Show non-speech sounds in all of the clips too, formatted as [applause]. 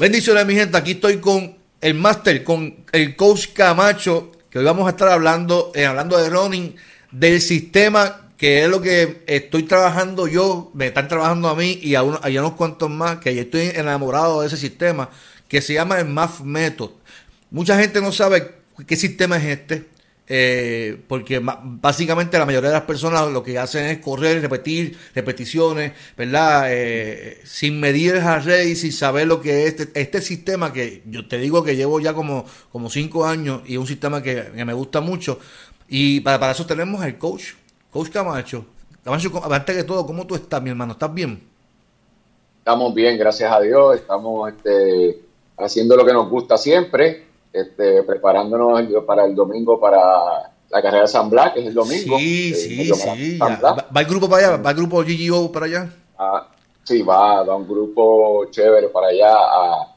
Bendiciones, mi gente. Aquí estoy con el máster, con el coach Camacho, que hoy vamos a estar hablando, eh, hablando de running, del sistema, que es lo que estoy trabajando yo, me están trabajando a mí y a, uno, a unos cuantos más, que yo estoy enamorado de ese sistema, que se llama el MAF Method. Mucha gente no sabe qué sistema es este. Eh, porque básicamente la mayoría de las personas lo que hacen es correr, repetir, repeticiones, ¿verdad? Eh, sin medir heart rate, sin saber lo que es este, este, sistema que yo te digo que llevo ya como, como cinco años y es un sistema que, me gusta mucho. Y para, para eso tenemos al coach, coach Camacho. Camacho, antes de todo, ¿cómo tú estás, mi hermano? ¿Estás bien? Estamos bien, gracias a Dios. Estamos este, haciendo lo que nos gusta siempre este, preparándonos para el domingo para la carrera de San Blas, que es el domingo. Sí, sí, sí. ¿Va, el grupo para allá? ¿Va el grupo GGO para allá? Ah, sí, va, va un grupo chévere para allá a,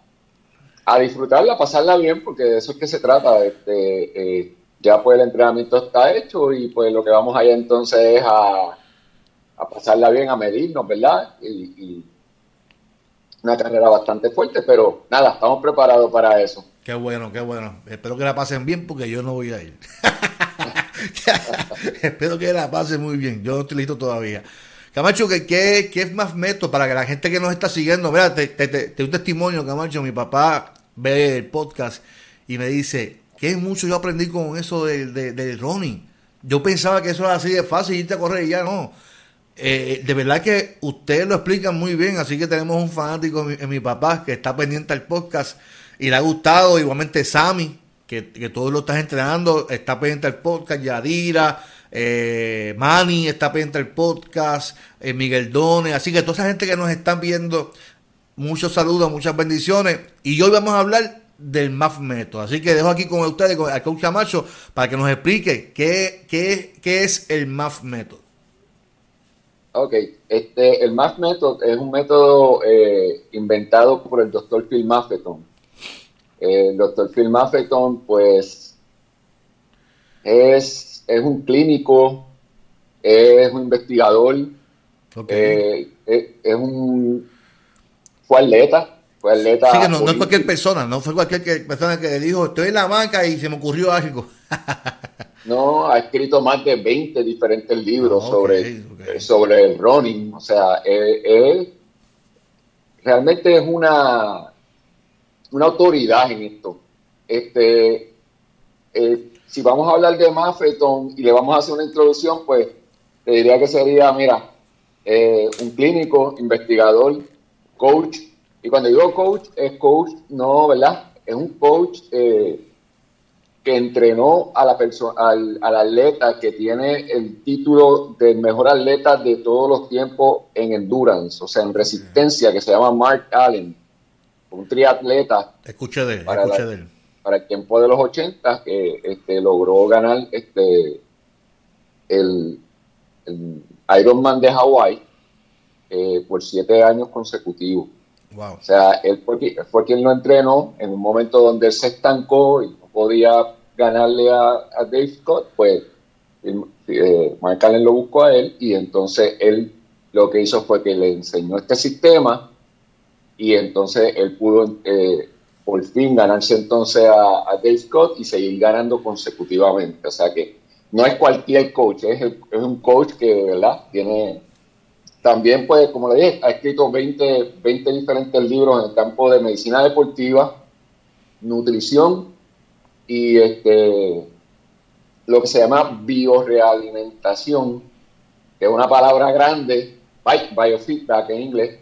a disfrutarla, a pasarla bien, porque de eso es que se trata. Este, eh, ya pues el entrenamiento está hecho y pues lo que vamos allá entonces es a, a pasarla bien, a medirnos, ¿verdad? y una carrera bastante fuerte, pero nada, estamos preparados para eso. Qué bueno, qué bueno. Espero que la pasen bien porque yo no voy a ir. [laughs] Espero que la pasen muy bien. Yo no estoy listo todavía. Camacho, ¿qué, qué, es más método para que la gente que nos está siguiendo? Mira, te, te, un testimonio, Camacho. Mi papá ve el podcast y me dice que mucho yo aprendí con eso del, del running. Yo pensaba que eso era así de fácil, irte a correr y ya no eh, de verdad que ustedes lo explican muy bien, así que tenemos un fanático en mi, papá que está pendiente al podcast y le ha gustado, igualmente Sammy, que, que todos lo estás entrenando, está pendiente al podcast, Yadira, eh, Manny está pendiente al podcast, eh, Miguel Done, así que toda esa gente que nos están viendo, muchos saludos, muchas bendiciones, y hoy vamos a hablar del MAF Método. Así que dejo aquí con ustedes, con el coach Camacho, para que nos explique qué, qué, qué es el MAF Método. Ok, este, el MAF Method es un método eh, inventado por el doctor Phil Maffeton. El doctor Phil Maffeton, pues, es, es un clínico, es un investigador, eh, es, un... fue atleta, fue atleta... Sí, que no, no, es cualquier persona, no fue cualquier persona que dijo, estoy en la banca y se me ocurrió algo. [laughs] No, ha escrito más de 20 diferentes libros ah, sobre, sobre el running. O sea, él, realmente es una, una autoridad en esto. Este, eh, si vamos a hablar de Maffeton y le vamos a hacer una introducción, pues te diría que sería, mira, eh, un clínico, investigador, coach. Y cuando digo coach, es coach, no, ¿verdad? Es un coach eh, que entrenó a la al, atleta que tiene el título del mejor atleta de todos los tiempos en endurance, o sea, en resistencia, que se llama Mark Allen, un triatleta. Escuche de él, para, de él. para el tiempo de los 80, que este, logró ganar este, el, Ironman de Hawái eh, por siete años consecutivos. Wow. O sea, él fue, fue quien lo entrenó en un momento donde él se estancó y podía ganarle a, Dave Scott, pues eh, Mark Allen lo buscó a él y entonces él lo que hizo fue que le enseñó este sistema y entonces él pudo eh, por fin ganarse entonces a, Dave Scott y seguir ganando consecutivamente. O sea que no es cualquier coach, es, es un coach que, ¿verdad? Tiene también, pues, como le dije, ha escrito 20, 20 diferentes libros en el campo de medicina deportiva, nutrición y este, lo que se llama biorealimentación, que es una palabra grande, biofeedback en inglés.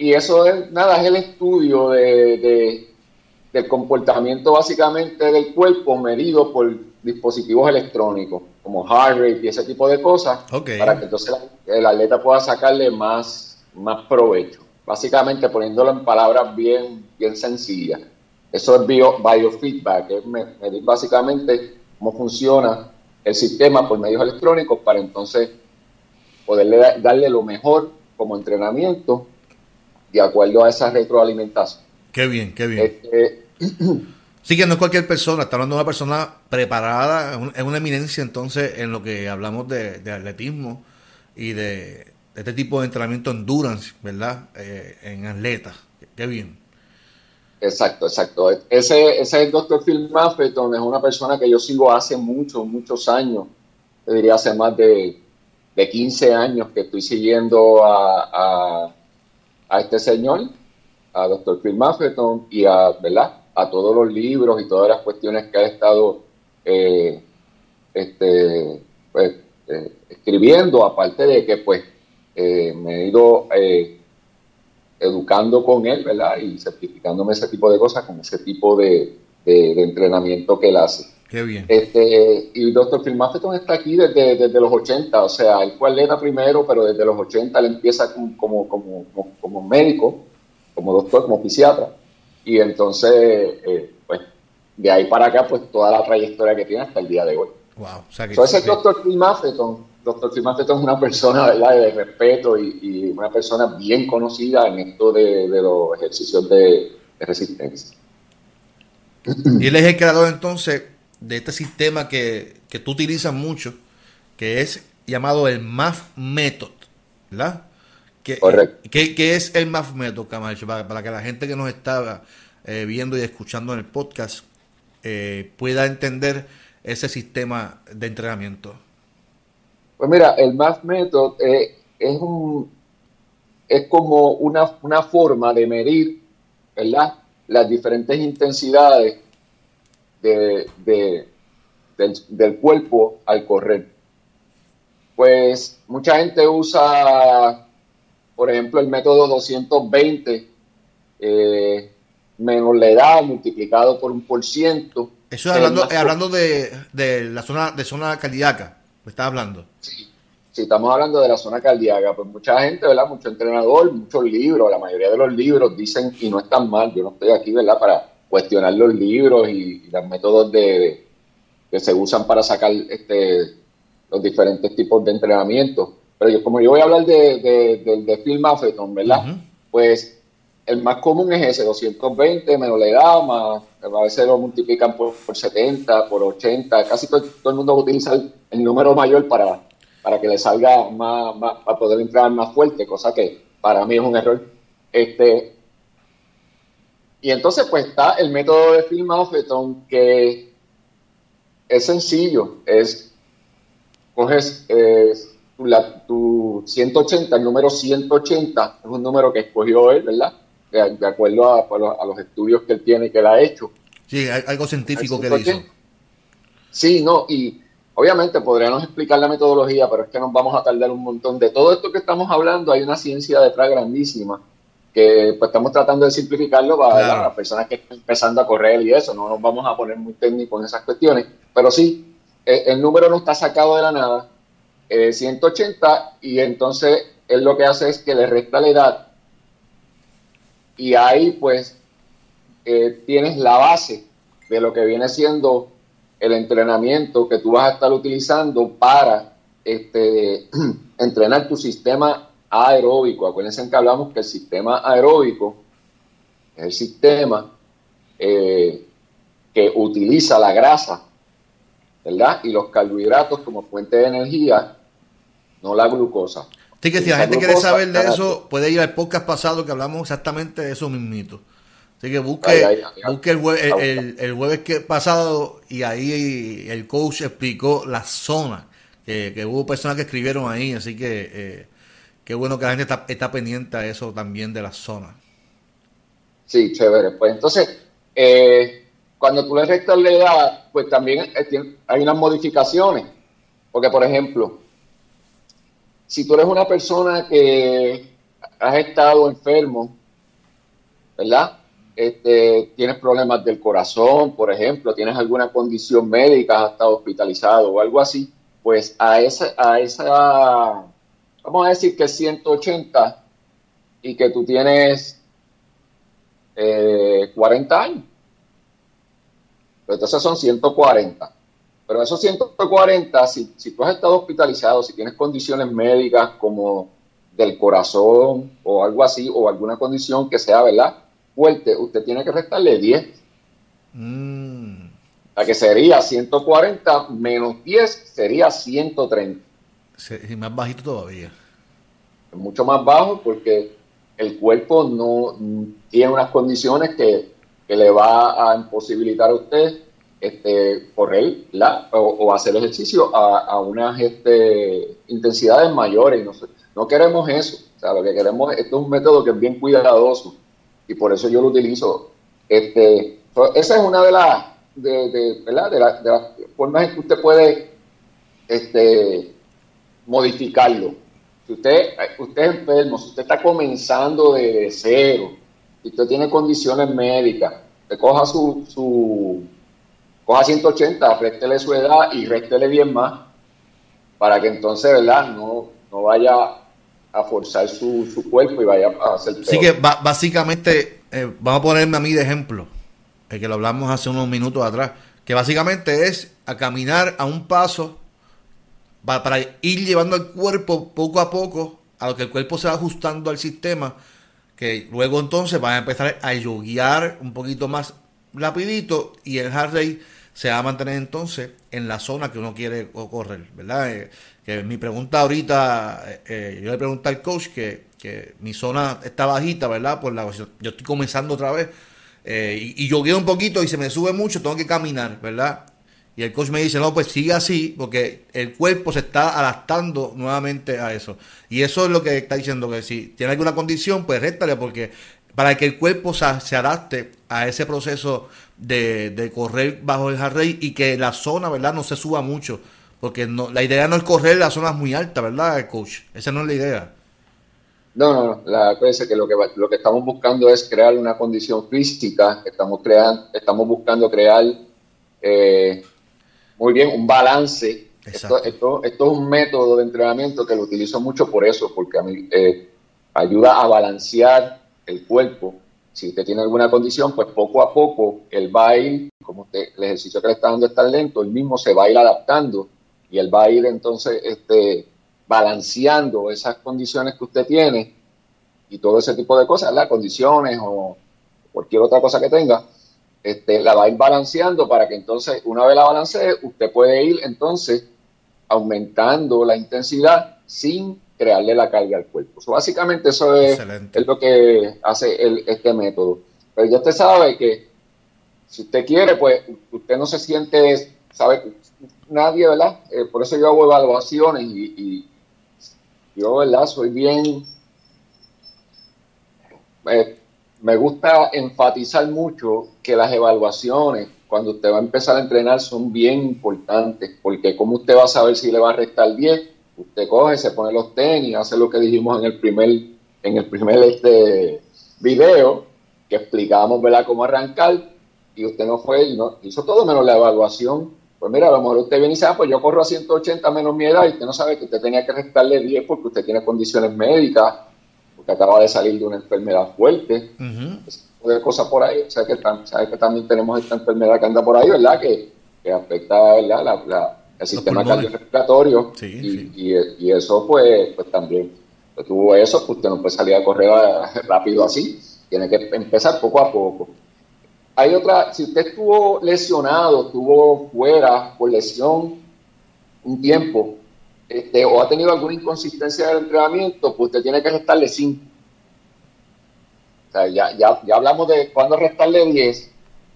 Y eso es, nada, es el estudio de, del comportamiento básicamente del cuerpo medido por dispositivos electrónicos, como heart rate y ese tipo de cosas, para que entonces el atleta pueda sacarle más, más provecho. Básicamente poniéndolo en palabras bien, bien sencillas. Eso es biofeedback, es medir básicamente cómo funciona el sistema por medios electrónicos para entonces poderle darle lo mejor como entrenamiento de acuerdo a esa retroalimentación. Qué bien, qué bien. Este, [clears throat] sí, que no es cualquier persona, está hablando de una persona preparada, es una eminencia entonces en lo que hablamos de, atletismo y de, este tipo de entrenamiento endurance, ¿verdad? Eh, en atletas. Qué bien. Exacto, exacto. Ese, ese es el doctor Phil Maffeton, es una persona que yo sigo hace muchos, muchos años. Te diría hace más de, de 15 años que estoy siguiendo a, a, este señor, a doctor Phil Maffeton, y a, ¿verdad? a todos los libros y todas las cuestiones que ha estado eh, este, pues, eh, escribiendo, aparte de que pues eh, me he ido educando con él, ¿verdad? Y certificándome ese tipo de cosas, con ese tipo de, entrenamiento que él hace. Qué bien. Este, y el doctor Phil Maffeton está aquí desde, desde, los 80, o sea, él fue atleta primero, pero desde los 80 él empieza como, como, como, médico, como doctor, como fisiatra, y entonces, eh, pues, de ahí para acá, pues toda la trayectoria que tiene hasta el día de hoy. Wow. O sea que, Entonces, el doctor Phil Maffeton doctor Simaceto es una persona ¿verdad? de respeto y, una persona bien conocida en esto de, los ejercicios de, resistencia. Y él es el creador entonces de este sistema que, tú utilizas mucho, que es llamado el MAF Method, ¿verdad? Que, Correcto. ¿Qué es el MAF Method, Camacho? Para, que la gente que nos está eh, viendo y escuchando en el podcast eh, pueda entender ese sistema de entrenamiento. Pues mira, el Math Method eh, es, un, es como una, forma de medir ¿verdad? las diferentes intensidades de, del, cuerpo al correr. Pues mucha gente usa, por ejemplo, el método 220 eh, menos la edad multiplicado por un por ciento. Eso es hablando, hablando de, de, la zona de zona cardíaca me estás hablando. Sí, si estamos hablando de la zona cardíaca, pues mucha gente, ¿verdad? Mucho entrenador, muchos libros, la mayoría de los libros dicen, y no es tan mal, yo no estoy aquí, ¿verdad? Para cuestionar los libros y, los métodos de, que se usan para sacar este, los diferentes tipos de entrenamiento. Pero yo, como yo voy a hablar de, de, de, Phil Maffeton, ¿verdad? Pues el más común es ese, 220 menos la edad, más, a veces lo multiplican por, 70, por 80, casi todo, el mundo utiliza el, el, número mayor para, para que le salga más, para poder entrar más fuerte, cosa que para mí es un error. Este, y entonces pues está el método de Phil Maffeton que es sencillo, es coges eh, tu 180, el número 180 es un número que escogió él, ¿verdad? de, acuerdo a, los estudios que él tiene y que él ha hecho. Sí, algo científico que él hizo. Sí, no, y obviamente podríamos explicar la metodología, pero es que nos vamos a tardar un montón. De todo esto que estamos hablando, hay una ciencia detrás grandísima que pues estamos tratando de simplificarlo para las personas que están empezando a correr y eso, no nos vamos a poner muy técnicos en esas cuestiones, pero sí, eh, el número no está sacado de la nada, 180, eh, y entonces él lo que hace es que le resta la edad. Y ahí pues eh, tienes la base de lo que viene siendo el entrenamiento que tú vas a estar utilizando para este, [clears throat] entrenar tu sistema aeróbico. Acuérdense que hablamos que el sistema aeróbico es el sistema eh, que utiliza la grasa, ¿verdad? Y los carbohidratos como fuente de energía, no la glucosa. Así que si la gente quiere saber de eso, puede ir al podcast pasado que hablamos exactamente de eso mismito. Así que busque, busque el, jueves, que pasado y ahí el coach explicó la zona, que, hubo personas que escribieron ahí, así que eh, qué bueno que la gente está, pendiente a eso también de la zona. Sí, chévere. Pues entonces, eh, cuando tú le restas la edad, pues también eh, hay unas modificaciones. Porque, por ejemplo, si tú eres una persona que has estado enfermo, ¿verdad? Este, tienes problemas del corazón, por ejemplo, tienes alguna condición médica, has estado hospitalizado o algo así, pues a esa, a esa, vamos a decir que 180 y que tú tienes 40 eh, años. Pues entonces son 140. Pero esos 140, si, si tú has estado hospitalizado, si tienes condiciones médicas como del corazón o algo así, o alguna condición que sea, ¿verdad? Fuerte, usted tiene que restarle 10. Mm. La que sería 140 menos 10 sería 130. Y más bajito todavía. mucho más bajo porque el cuerpo no tiene unas condiciones que que le va a imposibilitar a usted este, correr la, o, hacer ejercicio a, unas este, intensidades mayores. No, no queremos eso. O sea, lo que queremos, esto es un método que es bien cuidadoso y por eso yo lo utilizo. Este, esa es una de las, de, de, de, de las formas en que usted puede este, modificarlo. Si usted, usted es enfermo, si usted está comenzando de, cero, si usted tiene condiciones médicas, usted coja su, su coja 180, réstele su edad y réstele bien más, para que entonces, ¿verdad? No, no vaya a forzar su, su cuerpo y vaya a hacer Así que básicamente, eh, vamos a ponerme a mí de ejemplo, el que lo hablamos hace unos minutos atrás, que básicamente es a caminar a un paso para, ir llevando el cuerpo poco a poco a lo que el cuerpo se va ajustando al sistema, que luego entonces va a empezar a yoguear un poquito más rapidito y el heart rate se va a mantener entonces en la zona que uno quiere correr, ¿verdad? Eh, que mi pregunta ahorita, eh, eh, yo le pregunté al coach que, que, mi zona está bajita, ¿verdad? Por la, yo estoy comenzando otra vez y, y yogueo un poquito y se me sube mucho, tengo que caminar, ¿verdad? Y el coach me dice, no, pues sigue así, porque el cuerpo se está adaptando nuevamente a eso. Y eso es lo que está diciendo, que si tiene alguna condición, pues réstale, porque para que el cuerpo se, adapte a ese proceso de, correr bajo el heart y que la zona, ¿verdad?, no se suba mucho. Porque no, la idea no es correr las zonas muy altas, ¿verdad, coach? Esa no es la idea. No, no, no. La cosa es que lo que lo que estamos buscando es crear una condición física. Estamos creando, estamos buscando crear eh, muy bien, un balance. Esto, esto, es un método de entrenamiento que lo utilizo mucho por eso, porque a mí eh, ayuda a balancear el cuerpo. Si usted tiene alguna condición, pues poco a poco él va a ir, como usted, el ejercicio que le está dando es tan lento, él mismo se va a ir adaptando y él va a ir entonces este, balanceando esas condiciones que usted tiene y todo ese tipo de cosas, las condiciones o cualquier otra cosa que tenga este, la va a ir balanceando para que entonces, una vez la balancee, usted puede ir entonces aumentando la intensidad sin crearle la carga al cuerpo. básicamente eso es, es, lo que hace el, este método. Pero ya usted sabe que si usted quiere, pues usted no se siente, sabe, nadie, ¿verdad? Eh, por eso yo hago evaluaciones y, y yo, ¿verdad? Soy bien... Eh, me gusta enfatizar mucho que las evaluaciones, cuando usted va a empezar a entrenar, son bien importantes, porque como usted va a saber si le va a restar 10, usted coge, se pone los tenis, hace lo que dijimos en el primer, en el primer este video, que explicábamos ¿verdad? cómo arrancar, y usted no fue, y no, hizo todo menos la evaluación. Pues mira, a lo mejor usted viene y dice, ah, pues yo corro a 180 menos mi edad, y usted no sabe que usted tenía que restarle 10 porque usted tiene condiciones médicas, porque acaba de salir de una enfermedad fuerte, de cosas por ahí, o sea que, que también tenemos esta enfermedad que anda por ahí, ¿verdad? Que, afecta ¿verdad? el sistema cardiorrespiratorio. Y, y, eso pues, pues también pues, tuvo eso, pues usted no puede salir a correr [laughs] rápido así, tiene que empezar poco a poco. Hay otra, si usted estuvo lesionado, estuvo fuera por lesión un tiempo, este, o ha tenido alguna inconsistencia del entrenamiento, pues usted tiene que restarle 5. O sea, ya, ya, ya hablamos de cuándo restarle 10,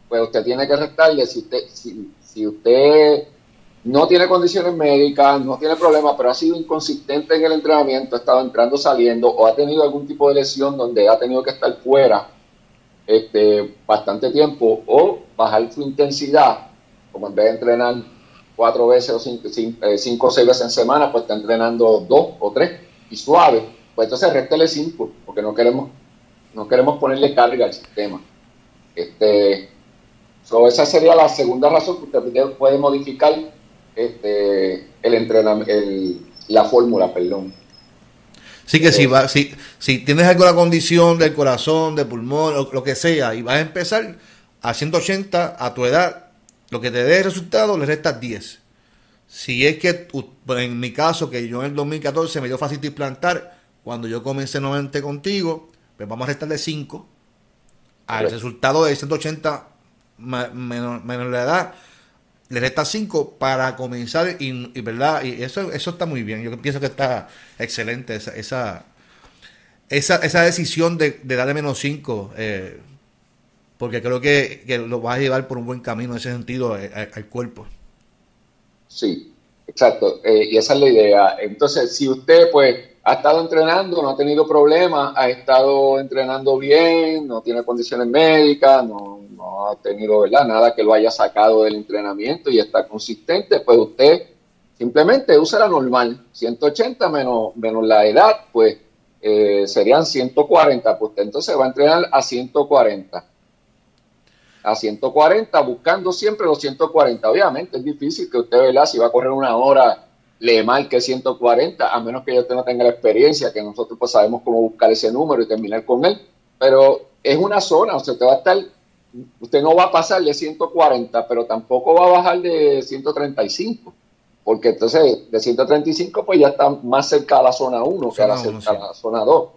pues usted tiene que restarle, si usted, si, si usted no tiene condiciones médicas, no tiene problemas, pero ha sido inconsistente en el entrenamiento, ha estado entrando, saliendo, o ha tenido algún tipo de lesión donde ha tenido que estar fuera este, bastante tiempo, o bajar su intensidad, como en vez de entrenar cuatro veces o eh, cinco, o seis veces en semana, pues está entrenando dos o tres y suave, pues entonces réstele cinco, porque no queremos, no queremos ponerle carga al sistema. Este, esa sería la segunda razón que usted puede modificar este, el entrenamiento, la fórmula, perdón. Sí que si, va, si, si tienes alguna condición del corazón, del pulmón, lo, lo que sea, y vas a empezar a 180 a tu edad, lo que te dé resultado, le restas 10. Si es que, en mi caso, que yo en el 2014 me dio fácil implantar, cuando yo comencé nuevamente contigo, pues vamos a restarle 5. Al resultado de 180 menos, la edad, le resta 5 para comenzar y, verdad y eso eso está muy bien yo pienso que está excelente esa esa esa, esa decisión de, de darle menos 5 eh, porque creo que, lo vas a llevar por un buen camino en ese sentido eh, al, cuerpo. Sí, exacto, eh, y esa es la idea. Entonces, si usted pues ha estado entrenando, no ha tenido problemas, ha estado entrenando bien, no tiene condiciones médicas, no, no ha tenido ¿verdad? nada que lo haya sacado del entrenamiento y está consistente, pues usted simplemente usa la normal, 180 menos, menos la edad, pues eh, serían 140, pues usted entonces va a entrenar a 140. A 140, buscando siempre los 140. Obviamente es difícil que usted, ¿verdad? Si va a correr una hora, le marque 140, a menos que usted no tenga la experiencia, que nosotros pues sabemos cómo buscar ese número y terminar con él. Pero es una zona, o sea, usted va a estar, usted no va a pasar de 140, pero tampoco va a bajar de 135 porque entonces de 135 pues ya está más cerca de la zona 1 que a la, zona 2.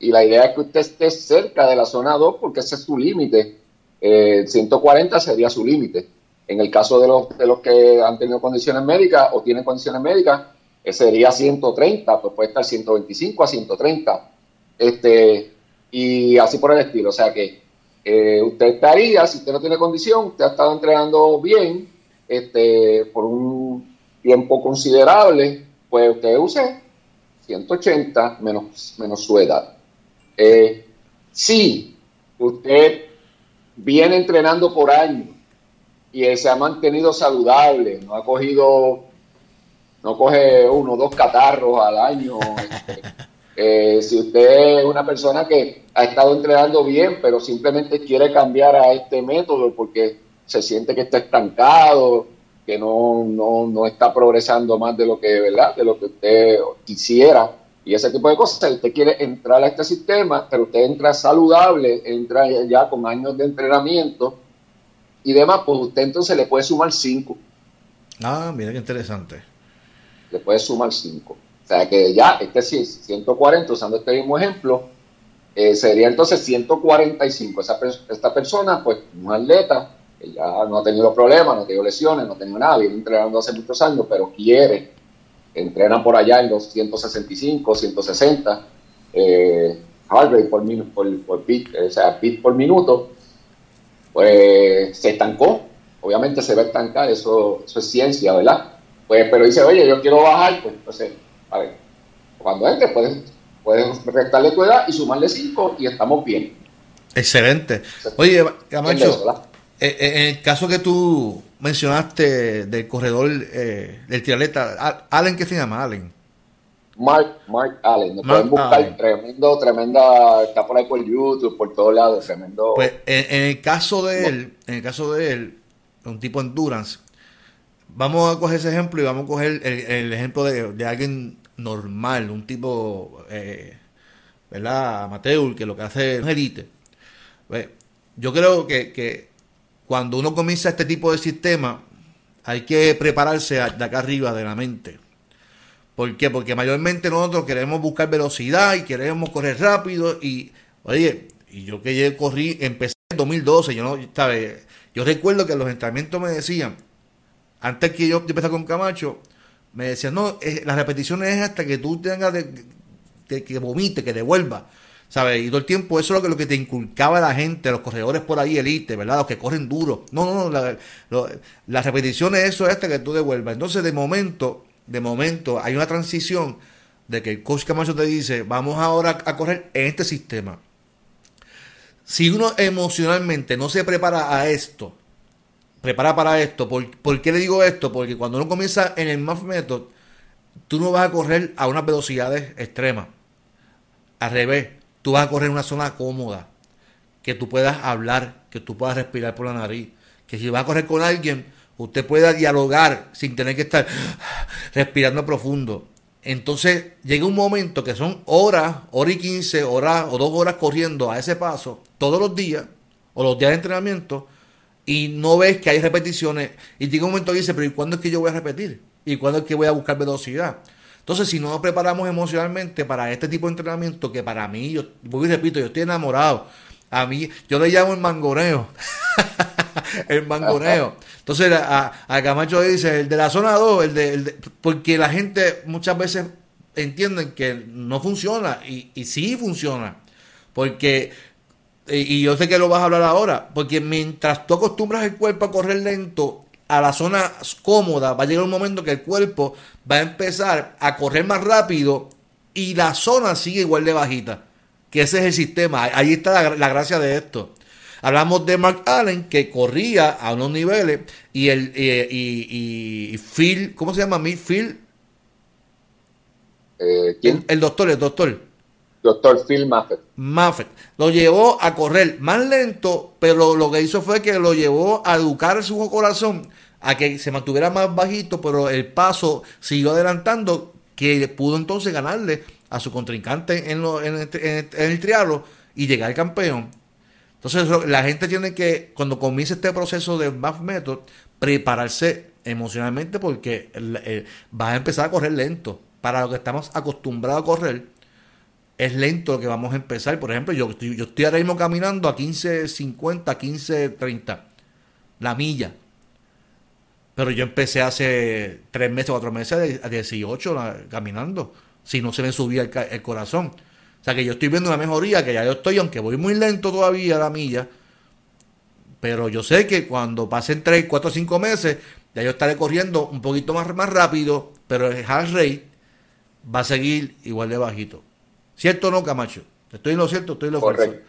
Y la idea es que usted esté cerca de la zona 2 porque ese es su límite. 140 eh, sería su límite. En el caso de los, de los que han tenido condiciones médicas o tienen condiciones médicas, eh, sería 130, pues puede estar 125 a 130. Este, y así por el estilo. O sea que eh, usted estaría, si usted no tiene condición, usted ha estado entrenando bien, este, por un tiempo considerable, pues usted use 180 menos, menos su edad. Si usted viene entrenando por años y se ha mantenido saludable, no ha cogido, no coge uno o dos catarros al año. [laughs] Eh, si usted es una persona que ha estado entrenando bien, pero simplemente quiere cambiar a este método porque se siente que está estancado, que no, no, no está progresando más de lo que, ¿verdad? De lo que usted quisiera y ese tipo de cosas. Usted quiere entrar a este sistema, pero usted entra saludable, entra ya con años de entrenamiento y demás, pues usted entonces le puede sumar 5. Ah, mira qué interesante. Le puede sumar 5. O sea que ya, este sí, 140, usando este mismo ejemplo, eh, sería entonces 145. Esa, esta persona, pues, un atleta ya no ha tenido problemas, no ha tenido lesiones, no ha tenido nada, viene entrenando hace muchos años, pero quiere, entrena por allá en los 165, 160 eh, heart rate por, por, por bit, o sea, bit por minuto, pues se estancó. Obviamente se va a estancar, eso, eso es ciencia, ¿verdad? Pues, pero dice, oye, yo quiero bajar, pues entonces, a ver, cuando entre, puedes, puedes restarle tu edad y sumarle 5 y estamos bien. Excelente. Oye, Camacho, eh, eh, en el caso que tú mencionaste del corredor eh, del triatleta, Allen, ¿qué se llama? Allen. Mark, Mark Allen, nos pueden buscar tremendo, tremenda, está por ahí por YouTube, por todos lados, tremendo. Pues en, el caso de él, en el caso de él, un tipo endurance, vamos a coger ese ejemplo y vamos a coger el, ejemplo de, alguien normal, un tipo, eh, ¿verdad? Amateur, que lo que hace es elite. Pues, yo creo que, que cuando uno comienza este tipo de sistema, hay que prepararse de acá arriba de la mente. ¿Por qué? Porque mayormente nosotros queremos buscar velocidad y queremos correr rápido y, oye, y yo que corrí, empecé en 2012, yo no, ¿sabes? Yo recuerdo que los entrenamientos me decían, antes que yo empezara con Camacho, me decían, no, las repeticiones es hasta que tú tengas de, que vomite, que devuelva. ¿Sabes? Y todo el tiempo eso es lo que, lo que te inculcaba la gente, los corredores por ahí, elite, ¿verdad? Los que corren duro. No, no, no, la, la repetición es eso, hasta que tú devuelvas. Entonces, de momento, de momento, hay una transición de que el coach Camacho te dice, vamos ahora a correr en este sistema. Si uno emocionalmente no se prepara a esto, prepara para esto, ¿por, ¿por qué le digo esto? Porque cuando uno comienza en el MAF Method, tú no vas a correr a unas velocidades extremas. Al revés, tú vas a correr en una zona cómoda, que tú puedas hablar, que tú puedas respirar por la nariz, que si vas a correr con alguien, usted pueda dialogar sin tener que estar [sighs] respirando profundo. Entonces llega un momento que son horas, hora y quince horas o dos horas corriendo a ese paso todos los días o los días de entrenamiento y no ves que hay repeticiones y llega un momento que dice, pero ¿y cuándo es que yo voy a repetir? ¿Y cuándo es que voy a buscar velocidad? Entonces, si no nos preparamos emocionalmente para este tipo de entrenamiento, que para mí, yo y repito, yo estoy enamorado. A mí, yo le llamo el mangoneo. [laughs] el mangoneo. Entonces, a, Camacho dice, el de la zona 2, el de, porque la gente muchas veces entiende que no funciona y, y sí funciona. Porque y yo sé que lo vas a hablar ahora, porque mientras tú acostumbras el cuerpo a correr lento a la zona cómoda, va a llegar un momento que el cuerpo va a empezar a correr más rápido y la zona sigue igual de bajita. Que ese es el sistema. Ahí está la, gracia de esto. Hablamos de Mark Allen que corría a unos niveles y el y, Phil, ¿cómo se llama? Phil. Eh, ¿quién? El, doctor, el doctor. Doctor Phil Maffett. Maffett. Lo llevó a correr más lento, pero lo que hizo fue que lo llevó a educar su corazón a que se mantuviera más bajito, pero el paso siguió adelantando, que pudo entonces ganarle a su contrincante en, el, trialo y llegar al campeón. Entonces la gente tiene que, cuando comience este proceso de MAF Method, prepararse emocionalmente porque va a empezar a correr lento. Para lo que estamos acostumbrados a correr, es lento lo que vamos a empezar. Por ejemplo, yo, yo estoy ahora mismo caminando a 15.50, 15.30, la milla. Pero yo empecé hace tres meses, cuatro meses, a 18 caminando si no se me subía el, corazón. O sea que yo estoy viendo una mejoría, que ya yo estoy, aunque voy muy lento todavía a la milla, pero yo sé que cuando pasen 3, 4, 5 meses, ya yo estaré corriendo un poquito más, más rápido, pero el heart rate va a seguir igual de bajito. ¿Cierto o no, Camacho? Estoy en lo cierto, estoy en lo correcto.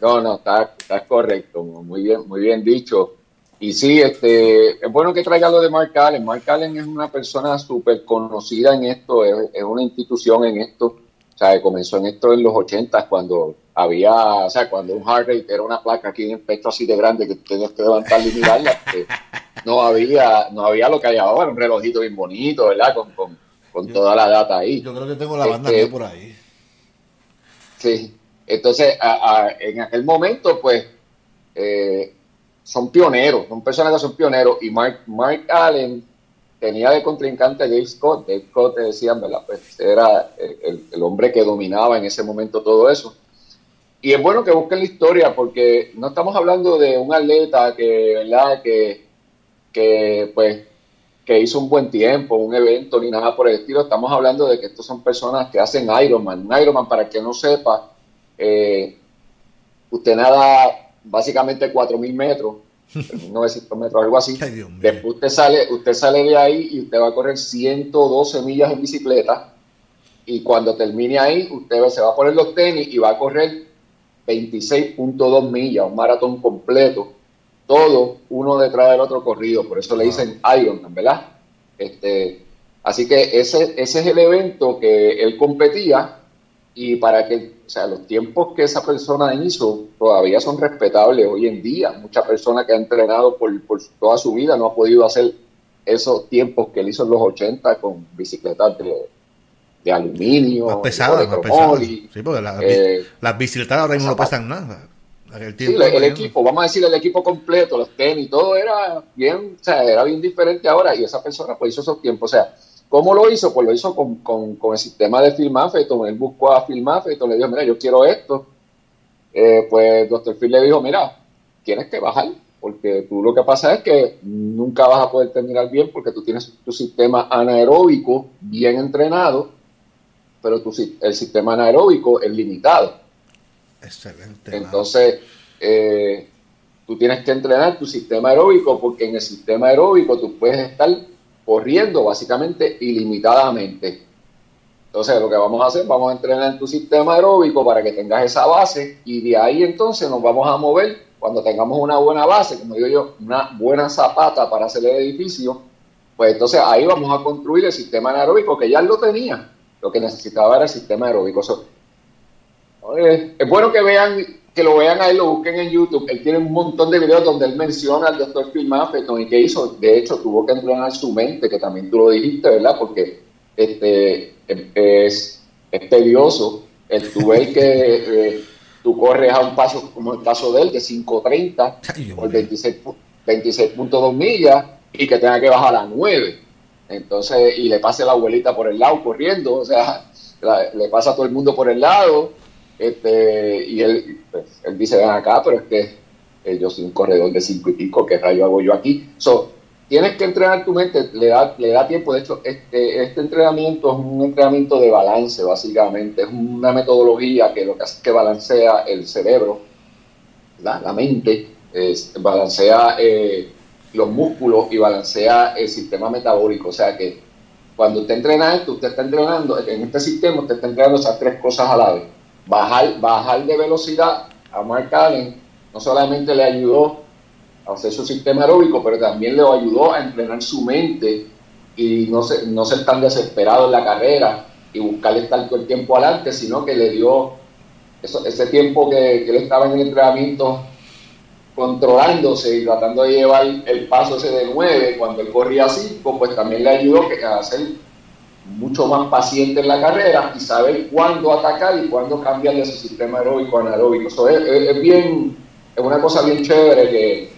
no, no, está, está correcto, muy bien, muy bien dicho. Y sí, este, es bueno que traiga lo de Mark Allen. Mark Allen es una persona súper conocida en esto, es, una institución en esto. O sea, comenzó en esto en los 80 cuando había, o sea, cuando un heart rate era una placa aquí en el pecho así de grande que tenías que levantarla y mirarla. no había, no había lo que hay ahora, un relojito bien bonito, ¿verdad? Con, con, con toda la data ahí. Yo creo que tengo la banda este, por ahí. Sí, entonces en aquel momento, pues, eh, son pioneros, son personas que son pioneros. Y Mark, Mark Allen tenía de contrincante a Dave Scott. Dave Scott, te decían, ¿verdad? Pues era el, hombre que dominaba en ese momento todo eso. Y es bueno que busquen la historia porque no estamos hablando de un atleta que, ¿verdad? Que, que pues que hizo un buen tiempo, un evento ni nada por el estilo. Estamos hablando de que estos son personas que hacen Ironman. Un Ironman, para que no sepa, eh, usted nada básicamente 4.000 metros, [laughs] 900 metros, algo así. Después usted sale, usted sale de ahí y usted va a correr 112 millas en bicicleta. Y cuando termine ahí, usted se va a poner los tenis y va a correr 26.2 millas, un maratón completo. Todo uno detrás del otro corrido. Por eso le dicen Ironman, ¿verdad? Este, así que ese, ese es el evento que él competía y para que, o sea, los tiempos que esa persona hizo todavía son respetables hoy en día. Mucha persona que ha entrenado por, toda su vida no ha podido hacer esos tiempos que él hizo en los 80 con bicicletas de, aluminio. Más pesadas, más pesadas. Sí, porque eh, las bicicletas ahora mismo no pesan nada. sí, el, equipo, vamos a decir el equipo completo, los tenis, todo era bien, o sea, era bien diferente ahora y esa persona pues hizo esos tiempos, o sea, ¿Cómo lo hizo? Pues lo hizo con, el sistema de Phil Él buscó a Phil le dijo, mira, yo quiero esto. Eh, pues Dr. Phil le dijo, mira, tienes que bajar, porque tú lo que pasa es que nunca vas a poder terminar bien porque tú tienes tu sistema anaeróbico bien entrenado, pero tu, el sistema anaeróbico es limitado. Excelente. Entonces, eh, tú tienes que entrenar tu sistema aeróbico porque en el sistema aeróbico tú puedes estar corriendo básicamente ilimitadamente. Entonces, lo que vamos a hacer, vamos a entrenar en tu sistema aeróbico para que tengas esa base y de ahí entonces nos vamos a mover cuando tengamos una buena base, como digo yo, una buena zapata para hacer el edificio, pues entonces ahí vamos a construir el sistema anaeróbico que ya lo tenía. Lo que necesitaba era el sistema aeróbico. es bueno que vean que lo vean ahí, lo busquen en YouTube. Él tiene un montón de videos donde él menciona al doctor Phil Maffeton y que hizo. De hecho, tuvo que entrenar su mente, que también tú lo dijiste, ¿verdad? Porque este es, es tedioso. El, tú ves que eh, tú corres a un paso como el caso de él, de 5.30 por 26.2 26 millas y que tenga que bajar a 9. Entonces, y le pase la abuelita por el lado corriendo, o sea, le pasa a todo el mundo por el lado este, y él, pues, él dice, ven acá, pero es que eh, yo soy un corredor de cinco y pico, ¿qué rayo hago yo aquí? So, tienes que entrenar tu mente, le da, le da tiempo. De hecho, este, este entrenamiento es un entrenamiento de balance, básicamente. Es una metodología que lo que hace es que balancea el cerebro la mente, balancea eh, los músculos y balancea el sistema metabólico. O sea que cuando usted entrena esto, usted está entrenando, en este sistema usted está entrenando esas tres cosas a la vez. Bajar, bajar de velocidad a Mark Allen no solamente le ayudó a hacer su sistema aeróbico, pero también le ayudó a entrenar su mente y no, no ser tan desesperado en la carrera y buscar estar todo el tiempo adelante, sino que le dio ese tiempo que, él estaba en el entrenamiento controlándose y tratando de llevar el paso ese de 9 cuando él corría 5, pues también le ayudó a ser mucho más paciente en la carrera y saber cuándo atacar y cuándo cambiar de su sistema aeróbico a anaeróbico. Eso es, bien, es una cosa bien chévere que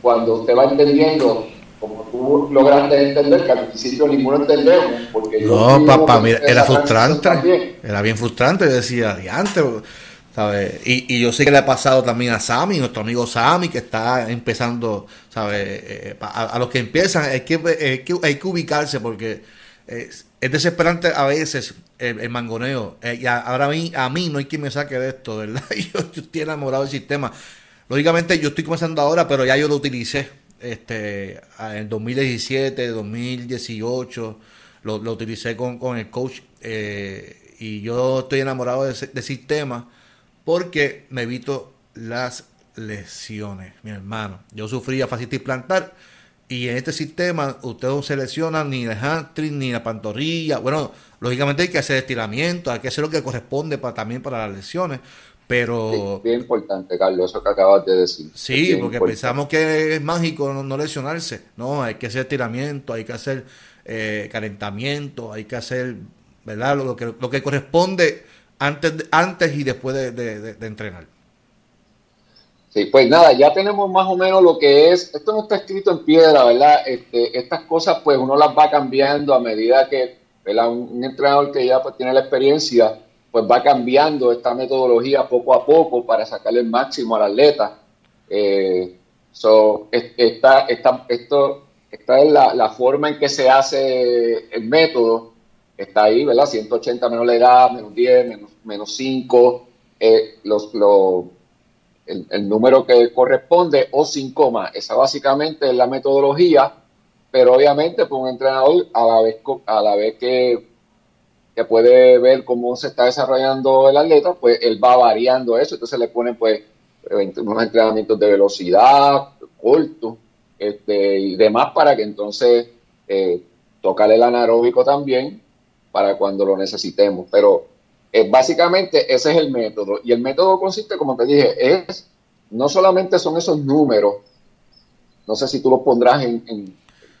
cuando usted va entendiendo como tú lograste entender, que al principio ninguno entendemos. Porque no, papá, mira, era frustrante. Era bien frustrante. Yo decía, adiante, ¿sabes? Y, y yo sé que le ha pasado también a Sammy, nuestro amigo Sammy, que está empezando, ¿sabes? Eh, a, los que empiezan hay que, hay que, ubicarse porque es, desesperante a veces el, mangoneo. Eh, y ahora a mí, a mí no hay quien me saque de esto, ¿verdad? [laughs] Yo, estoy enamorado del sistema. Lógicamente yo estoy comenzando ahora, pero ya yo lo utilicé este, en 2017, 2018, lo, lo utilicé con, con, el coach eh, y yo estoy enamorado de ese, sistema porque me evito las lesiones, mi hermano. Yo sufría fascitis plantar y en este sistema usted no selecciona ni el hamstring ni la pantorrilla. Bueno, lógicamente hay que hacer estiramiento, hay que hacer lo que corresponde para, también para las lesiones, pero... bien importante, Carlos, eso que acabas de decir. Sí, porque pensamos que es mágico no, lesionarse. No, hay que hacer estiramiento, hay que hacer eh, calentamiento, hay que hacer, ¿verdad? Lo, que, lo que corresponde antes, antes y después de, entrenar. Sí, pues nada, ya tenemos más o menos lo que es, esto no está escrito en piedra, ¿verdad? Este, estas cosas pues uno las va cambiando a medida que ¿verdad? Un, entrenador que ya pues, tiene la experiencia pues va cambiando esta metodología poco a poco para sacarle el máximo al atleta. Eh, so, esta, esto, es la, forma en que se hace el método. Está ahí, ¿verdad? 180 menos la edad, menos 10, menos, menos 5, eh, los, el, número que corresponde o 5 más. Esa básicamente es la metodología, pero obviamente pues un entrenador a la vez, a la vez que que puede ver cómo se está desarrollando el atleta, pues él va variando eso, entonces le ponen pues unos entrenamientos de velocidad, corto, este, y demás para que entonces eh, tocarle el anaeróbico también para cuando lo necesitemos. Pero eh, básicamente ese es el método. Y el método consiste, como te dije, es no solamente son esos números, no sé si tú los pondrás en...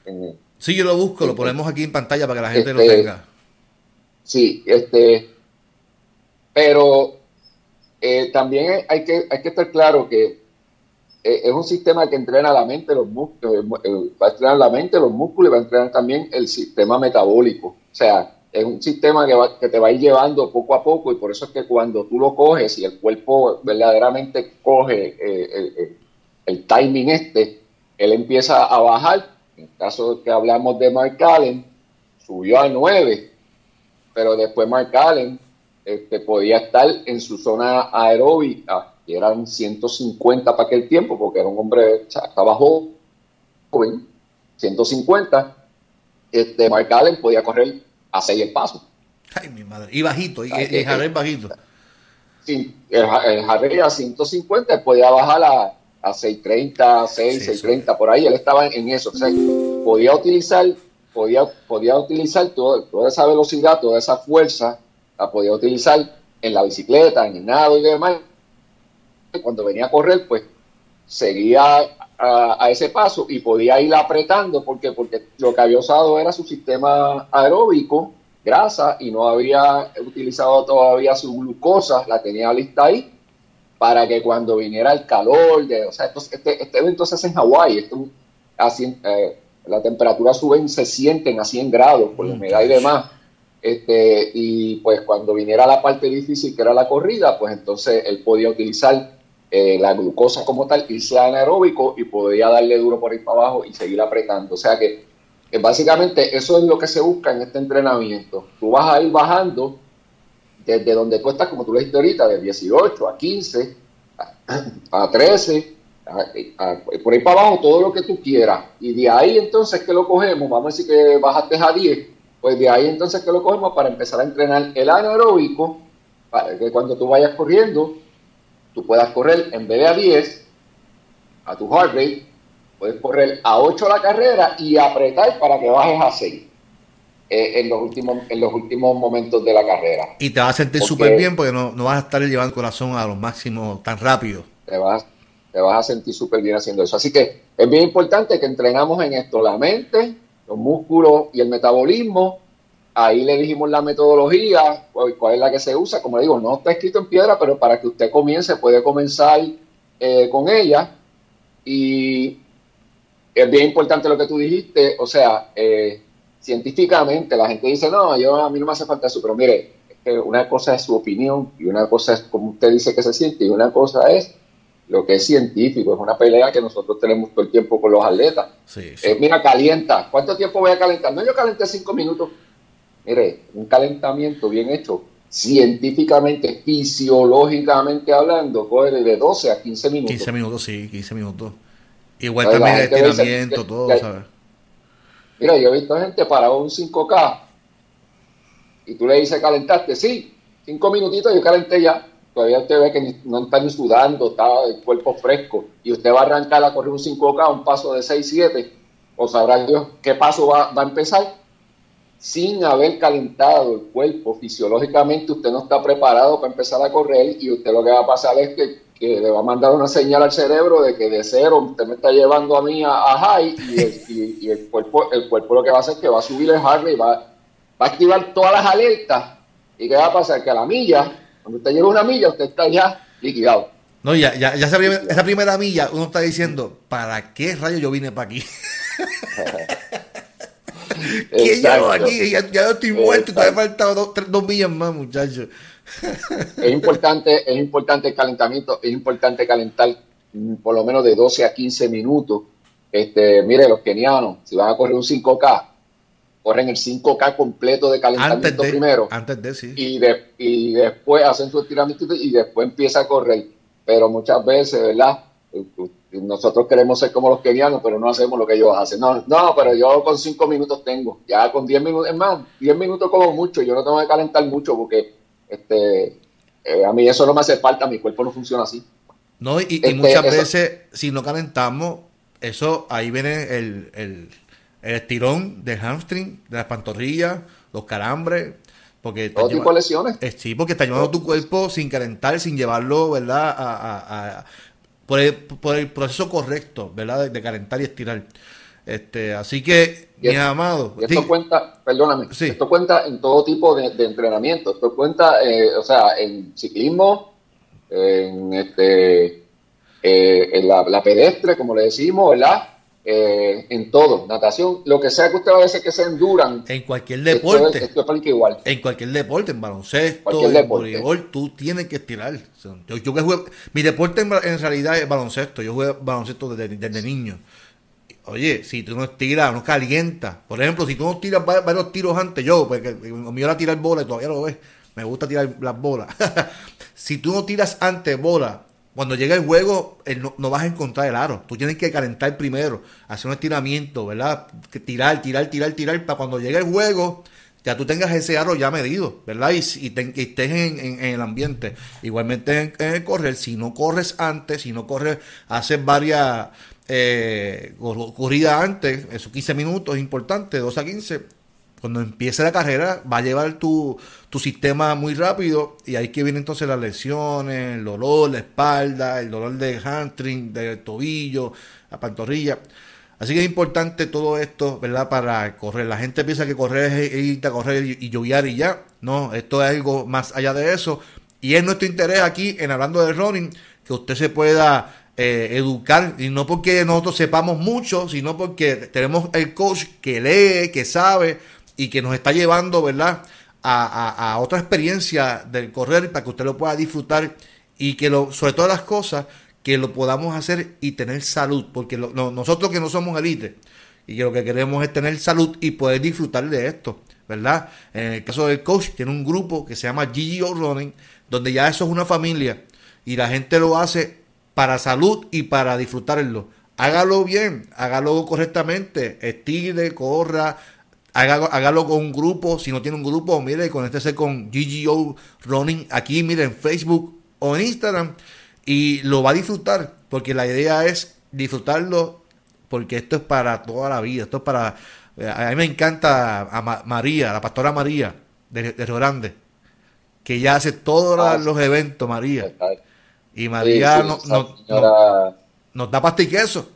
en, sí, yo lo busco, lo ponemos aquí en pantalla para que la gente lo este, tenga. Sí, este, pero eh, también hay que, hay que estar claro que eh, es un sistema que entrena la mente, los músculos, eh, va a entrenar la mente, los músculos y va a entrenar también el sistema metabólico. O sea, es un sistema que, que te va a ir llevando poco a poco y por eso es que cuando tú lo coges y el cuerpo verdaderamente coge el, el, timing este, él empieza a bajar. En el caso que hablamos de Mark Allen, subió a 9 pero después Mark Allen este, podía estar en su zona aeróbica, que eran 150 para aquel tiempo, porque era un hombre, estaba joven, 150, este, Mark Allen podía correr a 6 el paso. Ay, mi madre. Y bajito, y, el Jarrell bajito. Sí, el, el a 150 podía bajar a, a 630, 6, 630, por ahí, él estaba en eso. O sea, podía utilizar podía, podía utilizar toda esa velocidad, toda esa fuerza, la podía utilizar en la bicicleta, en el nado y demás. Cuando venía a correr, pues seguía a, ese paso y podía ir apretando porque, porque lo que había usado era su sistema aeróbico, grasa, y no había utilizado todavía su glucosa, la tenía lista ahí, para que cuando viniera el calor, de, o sea, este, este evento se hace en Hawái, esto, así, eh, la temperatura suben, se sienten a 100 grados por la mm, humedad y demás. Este, y pues cuando viniera la parte difícil que era la corrida, pues entonces él podía utilizar eh, la glucosa como tal, irse anaeróbico y podía darle duro por ahí para abajo y seguir apretando. O sea que básicamente eso es lo que se busca en este entrenamiento. Tú vas a ir bajando desde donde tú estás, como tú le dijiste ahorita, de 18 a 15, a [clears throat] 13, por ahí para abajo todo lo que tú quieras. Y de ahí entonces que lo cogemos, vamos a decir que bajaste a 10, pues de ahí entonces que lo cogemos para empezar a entrenar el anaeróbico, para que cuando tú vayas corriendo, tú puedas correr en vez de a 10, a tu heart rate, puedes correr a 8 la carrera y apretar para que bajes a 6. Eh, en, los últimos, en los últimos momentos de la carrera. Y te vas a sentir súper bien porque no, no vas a estar llevando el corazón a los máximos tan rápido. Te vas, te vas a sentir súper bien haciendo eso. Así que es bien importante que entrenamos en esto, la mente, los músculos y el metabolismo. Ahí le dijimos la metodología, cuál es la que se usa. Como digo, no está escrito en piedra, pero para que usted comience, puede comenzar eh, con ella. Y es bien importante lo que tú dijiste, o sea, eh, científicamente la gente dice, no, yo a mí no me hace falta eso, pero mire, una cosa es su opinión y una cosa es como usted dice que se siente y una cosa es lo que es científico, es una pelea que nosotros tenemos todo el tiempo con los atletas. Eh, mira, calienta. ¿Cuánto tiempo voy a calentar? No, yo calenté cinco minutos. Mire, un calentamiento bien hecho, científicamente, fisiológicamente hablando, coge de 12 a 15 minutos. 15 minutos, sí, 15 minutos. Igual también el estiramiento, todo, ¿sabes? Mira, yo he visto gente para un 5K y tú le dices calentaste, sí, cinco minutitos yo calenté ya todavía usted ve que no está ni sudando, está el cuerpo fresco, y usted va a arrancar a correr un 5K, un paso de 6, 7, o sabrá Dios qué paso va, a empezar, sin haber calentado el cuerpo fisiológicamente, usted no está preparado para empezar a correr y usted lo que va a pasar es que, le va a mandar una señal al cerebro de que de cero usted me está llevando a mí a, high y, el, cuerpo, el cuerpo lo que va a hacer es que va a subir el heart y va, va a activar todas las alertas y qué va a pasar que a la milla cuando usted llega una milla, usted está ya liquidado. No, ya, ya, ya esa, primera, milla, uno está diciendo, ¿para qué rayo yo vine para aquí? [laughs] ¿Qué llevo aquí? Ya, ya estoy muerto, todavía faltado dos, dos millas más, muchachos. [laughs] es importante, es importante el calentamiento, es importante calentar mm, por lo menos de 12 a 15 minutos. Este, mire, los kenianos, si van a correr un 5K, corren el 5K completo de calentamiento primero. Antes de, sí. Y, y después hacen su estiramiento y después empieza a correr. Pero muchas veces, ¿verdad? Nosotros queremos ser como los kenianos, pero no hacemos lo que ellos hacen. No, no, pero yo con 5 minutos tengo. Ya con 10 minutos, es más, 10 minutos como mucho. Yo no tengo que calentar mucho porque este, eh, a mí eso no me hace falta, mi cuerpo no funciona así. No, y, este, muchas veces, si no calentamos, eso ahí viene el el estirón del hamstring, de las pantorrillas, los calambres. Porque Todo tipo de lesiones. Eh, sí, porque está llevando tu cuerpo sin calentar, sin llevarlo, ¿verdad? A, por, el, proceso correcto, ¿verdad? De, calentar y estirar. Este, así que, mi amado. esto cuenta, perdóname, esto cuenta en todo tipo de, entrenamiento. Esto cuenta, eh, o sea, en ciclismo, en este, eh, en la, la pedestre, como le decimos, ¿verdad? Eh, en todo, natación, lo que sea que usted va a decir que se enduran. En cualquier deporte. Esto, igual. En cualquier deporte, en baloncesto, en voleibol, tú tienes que estirar. Yo, mi deporte en, realidad es baloncesto. Yo juego baloncesto desde, niño. Oye, si tú no estiras, no calientas. Por ejemplo, si tú no tiras varios tiros antes, yo, porque me iba a tirar bola y todavía lo ves, me gusta tirar las bolas. [laughs] si tú no tiras antes bola, cuando llega el juego, no, vas a encontrar el aro. Tú tienes que calentar primero, hacer un estiramiento, ¿verdad? Tirar, tirar, tirar, tirar, para cuando llegue el juego, ya tú tengas ese aro ya medido, ¿verdad? Y, estés en, el ambiente. Igualmente en, el correr, si no corres antes, si no corres, haces varias eh, corridas antes, esos 15 minutos es importante, 2 a 15, cuando empiece la carrera va a llevar tu, sistema muy rápido y ahí que vienen entonces las lesiones, el dolor, la espalda, el dolor de hamstring, del tobillo, la pantorrilla. Así que es importante todo esto, ¿verdad? Para correr. La gente piensa que correr es ir a correr y, y y ya. No, esto es algo más allá de eso. Y es nuestro interés aquí en hablando de running, que usted se pueda eh, educar, y no porque nosotros sepamos mucho, sino porque tenemos el coach que lee, que sabe, y que nos está llevando, ¿verdad? A, otra experiencia del correr para que usted lo pueda disfrutar y que lo, sobre todas las cosas, que lo podamos hacer y tener salud, porque nosotros que no somos élite y que lo que queremos es tener salud y poder disfrutar de esto, ¿verdad? En el caso del coach, tiene un grupo que se llama GGO Running, donde ya eso es una familia y la gente lo hace para salud y para disfrutarlo. Hágalo bien, hágalo correctamente, estire, corra, hágalo, hágalo con un grupo, si no tiene un grupo, mire, conéctese con GGO Running aquí, mire, en Facebook o en Instagram y lo va a disfrutar, porque la idea es disfrutarlo, porque esto es para toda la vida, esto es para... A mí me encanta a María, la pastora María de, de Río Grande, que ella hace todos ah, los eventos, María. Y María no, nos da pasta y queso.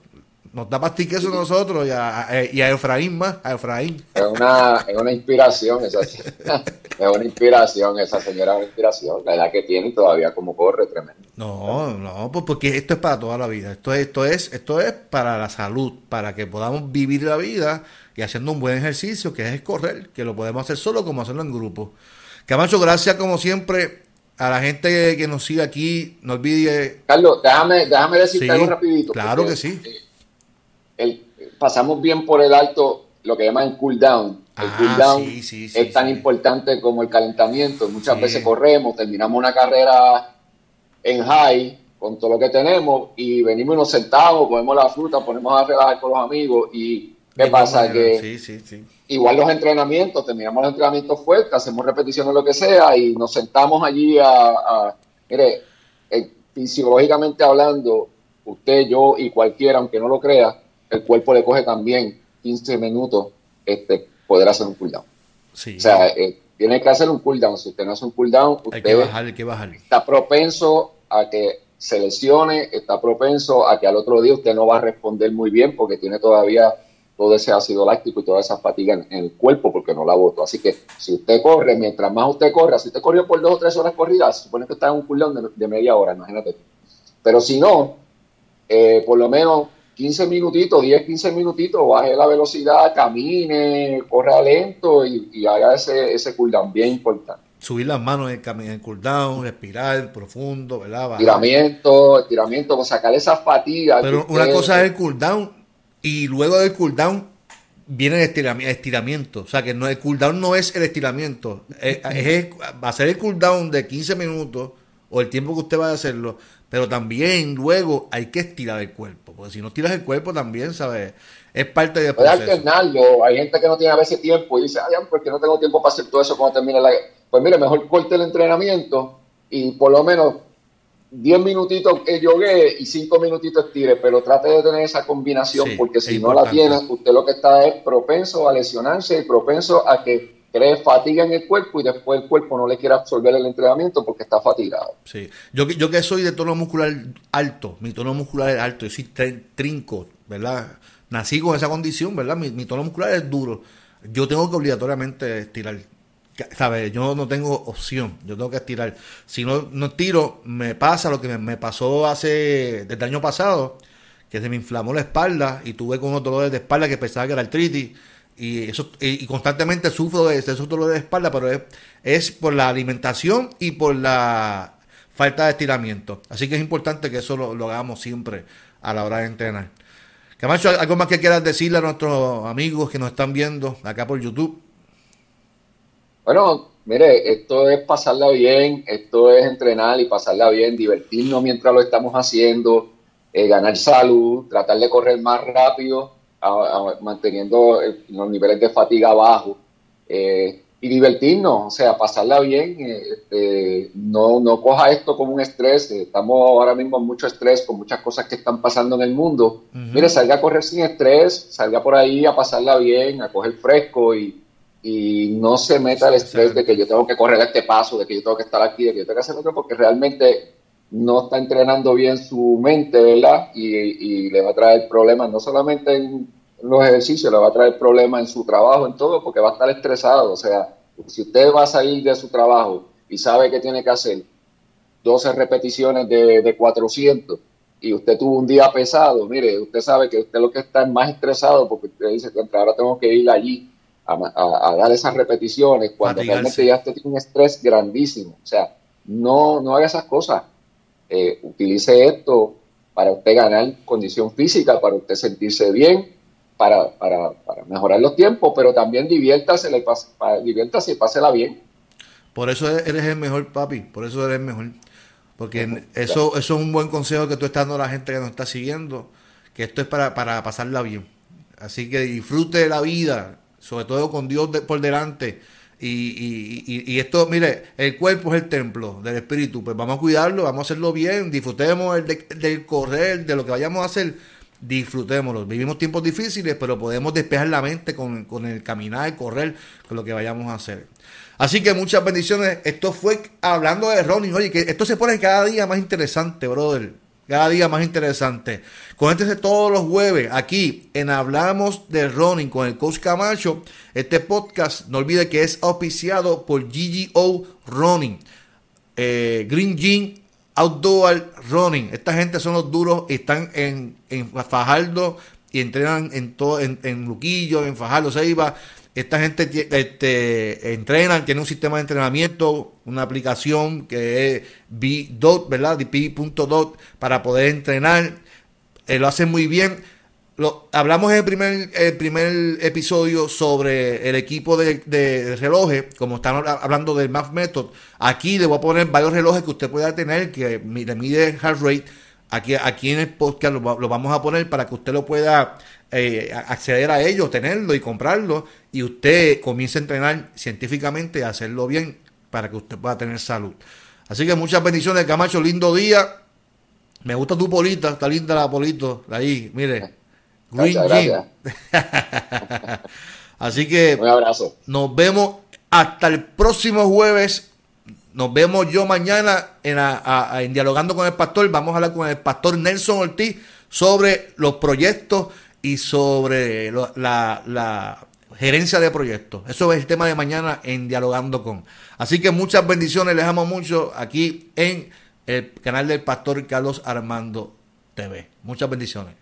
Nos da pasta y queso nosotros y a, y a Efraín más, a Efraín. Es una, es una inspiración esa [laughs] es una inspiración, esa señora es una inspiración, la edad que tiene y todavía como corre tremendo. No, no, pues porque esto es para toda la vida, esto es, esto es, esto es para la salud, para que podamos vivir la vida y haciendo un buen ejercicio, que es correr, que lo podemos hacer solo como hacerlo en grupo. Camacho, gracias como siempre a la gente que nos sigue aquí, no olvide. Carlos, déjame, déjame decirte algo rapidito. Claro que sí. Eh, pasamos bien por el alto lo que llaman cool down. El ah, cool down es tan importante como el calentamiento. Muchas veces corremos, terminamos una carrera en high con todo lo que tenemos y venimos y nos sentamos, ponemos la fruta, ponemos a relajar con los amigos y ¿qué pasa? Que igual los entrenamientos, terminamos los entrenamientos fuertes, hacemos repeticiones lo que sea y nos sentamos allí a, mire, eh, fisiológicamente hablando, usted, yo y cualquiera, aunque no lo crea, el cuerpo le coge también 15 minutos este, poder hacer un cooldown. Sí. O sea, eh, tiene que hacer un cooldown. Si usted no hace un cooldown, usted hay que bajar, hay que bajar. está propenso a que se lesione, está propenso a que al otro día usted no va a responder muy bien porque tiene todavía todo ese ácido láctico y toda esa fatiga en, el cuerpo porque no la botó. Así que si usted corre, mientras más usted corra, si usted corrió por dos o tres horas corridas, se supone que está en un cooldown de, media hora, imagínate. Pero si no, eh, por lo menos 15 minutitos, 10, 15 minutitos, baje la velocidad, camine, corra lento y, haga ese, ese cooldown bien importante. Subir las manos en el cooldown, respirar profundo, ¿verdad? Estiramiento, estiramiento, sacar esa fatiga. Pero una cosa es el cooldown y luego del cooldown viene el estiramiento. O sea que no, el cooldown no es el estiramiento. Es, va a ser el cooldown de 15 minutos o el tiempo que usted va a hacerlo. Pero también luego hay que estirar el cuerpo. Porque si no estiras el cuerpo también, ¿sabes? Es parte del proceso. alternarlo. Hay gente que no tiene a veces tiempo y dice, ay, porque no tengo tiempo para hacer todo eso cuando termine la... Pues mire, mejor corte el entrenamiento y por lo menos 10 minutitos que yogue y 5 minutitos estire, pero trate de tener esa combinación porque si no la tiene, usted lo que está es propenso a lesionarse y propenso a que cree fatiga en el cuerpo y después el cuerpo no le quiere absorber el entrenamiento porque está fatigado. Sí, yo, yo que soy de tono muscular alto, mi tono muscular es alto, yo soy trinco, ¿verdad? Nací con esa condición, ¿verdad? Mi, mi tono muscular es duro. Yo tengo que obligatoriamente estirar ¿sabes? Yo no tengo opción, yo tengo que estirar. Si no, no tiro, me pasa lo que me, pasó hace, desde el año pasado, que se me inflamó la espalda y tuve con unos dolores de espalda que pensaba que era artritis. Y, eso, y, constantemente sufro de esos dolores de espalda, pero es, es por la alimentación y por la falta de estiramiento. Así que es importante que eso lo, lo hagamos siempre a la hora de entrenar. Camacho, ¿algo más que quieras decirle a nuestros amigos que nos están viendo acá por YouTube? Bueno, mire, esto es pasarla bien, esto es entrenar y pasarla bien, divertirnos mientras lo estamos haciendo, eh, ganar salud, tratar de correr más rápido, manteniendo los niveles de fatiga bajos eh, y divertirnos, o sea, pasarla bien. Eh, este, no, no coja esto como un estrés, estamos ahora mismo en mucho estrés con muchas cosas que están pasando en el mundo. Mire, salga a correr sin estrés, salga por ahí a pasarla bien, a coger fresco y y no se meta el estrés de que yo tengo que correr este paso, de que yo tengo que estar aquí, de que yo tengo que hacer otro, porque realmente no está entrenando bien su mente, ¿verdad? Y, le va a traer problemas, no solamente en los ejercicios, le va a traer problemas en su trabajo, en todo, porque va a estar estresado. O sea, si usted va a salir de su trabajo y sabe que tiene que hacer 12 repeticiones de, de 400 y usted tuvo un día pesado, mire, usted sabe que usted lo que está es más estresado porque usted dice que ahora tengo que ir allí a, dar esas repeticiones cuando realmente ya usted tiene un estrés grandísimo. O sea, no, no haga esas cosas. Eh, utilice esto para usted ganar condición física, para usted sentirse bien, para, para, para mejorar los tiempos, pero también diviértase, le diviértase y pásela bien. Por eso eres el mejor, papi, por eso eres el mejor. Porque eso, eso es un buen consejo que tú estás dando a la gente que nos está siguiendo, que esto es para, para pasarla bien. Así que disfrute de la vida, sobre todo con Dios por delante. Y, y, y, esto, mire, el cuerpo es el templo del espíritu, pues vamos a cuidarlo, vamos a hacerlo bien, disfrutemos el del correr, de lo que vayamos a hacer, disfrutémoslo. Vivimos tiempos difíciles, pero podemos despejar la mente con, con el caminar, el correr, con lo que vayamos a hacer. Así que muchas bendiciones. Esto fue hablando de Ronnie. Oye, que esto se pone cada día más interesante, brother. Cada día más interesante. Conéctese todos los jueves aquí en Hablamos de Running con el Coach Camacho. Este podcast, no olvide que es auspiciado por GGO Running. Eh, Green Jean Outdoor Running. Esta gente son los duros. Están en, en Fajardo y entrenan en todo, en, en Luquillo, en Fajardo, Ceiba esta gente este, entrena, tiene un sistema de entrenamiento, una aplicación que es B.dot, ¿verdad? P.dot para poder entrenar. Eh, lo hacen muy bien. Lo, hablamos en el primer, el primer episodio sobre el equipo de, relojes, como estamos hablando del Math Method. Aquí le voy a poner varios relojes que usted pueda tener, que le mide heart rate. Aquí, aquí en el podcast lo, lo, vamos a poner para que usted lo pueda eh, acceder a ello, tenerlo y comprarlo, y usted comience a entrenar científicamente y hacerlo bien para que usted pueda tener salud. Así que muchas bendiciones, Camacho, lindo día. Me gusta tu polita, está linda la polito, ahí, mire. Green [laughs] Así que un abrazo. Nos vemos hasta el próximo jueves. Nos vemos yo mañana en, Dialogando con el Pastor. Vamos a hablar con el Pastor Nelson Ortiz sobre los proyectos y sobre la, gerencia de proyectos. Eso es el tema de mañana en Dialogando con. Así que muchas bendiciones, les amo mucho aquí en el canal del Pastor Carlos Armando TV. Muchas bendiciones.